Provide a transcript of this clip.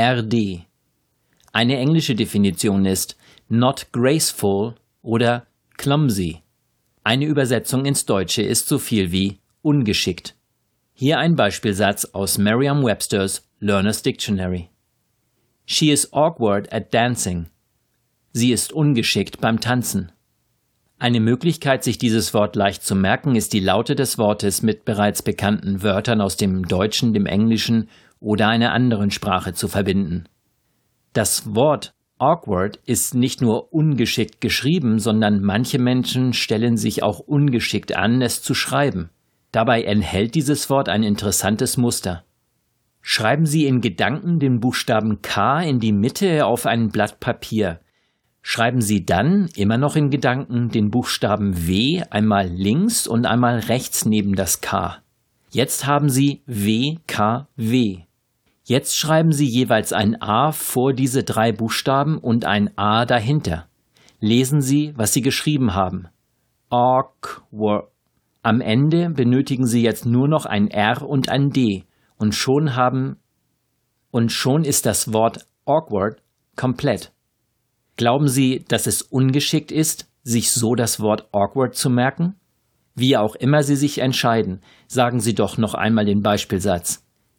A-W-K-W-A-R-D. Eine englische Definition ist not graceful oder clumsy. Eine Übersetzung ins Deutsche ist so viel wie ungeschickt. Hier ein Beispielsatz aus Merriam-Webster's Learner's Dictionary. She is awkward at dancing. Sie ist ungeschickt beim Tanzen. Eine Möglichkeit, sich dieses Wort leicht zu merken, ist die Laute des Wortes mit bereits bekannten Wörtern aus dem Deutschen, dem Englischen oder einer anderen Sprache zu verbinden. Das Wort awkward ist nicht nur ungeschickt geschrieben, sondern manche Menschen stellen sich auch ungeschickt an, es zu schreiben. Dabei enthält dieses Wort ein interessantes Muster. Schreiben Sie in Gedanken den Buchstaben K in die Mitte auf ein Blatt Papier. Schreiben Sie dann, immer noch in Gedanken, den Buchstaben W einmal links und einmal rechts neben das K. Jetzt haben Sie WKW. Jetzt schreiben Sie jeweils ein A vor diese drei Buchstaben und ein A dahinter. Lesen Sie, was Sie geschrieben haben. Awkward. Am Ende benötigen Sie jetzt nur noch ein R und ein D und schon haben und schon ist das Wort awkward komplett. Glauben Sie, dass es ungeschickt ist, sich so das Wort awkward zu merken? Wie auch immer Sie sich entscheiden, sagen Sie doch noch einmal den Beispielsatz.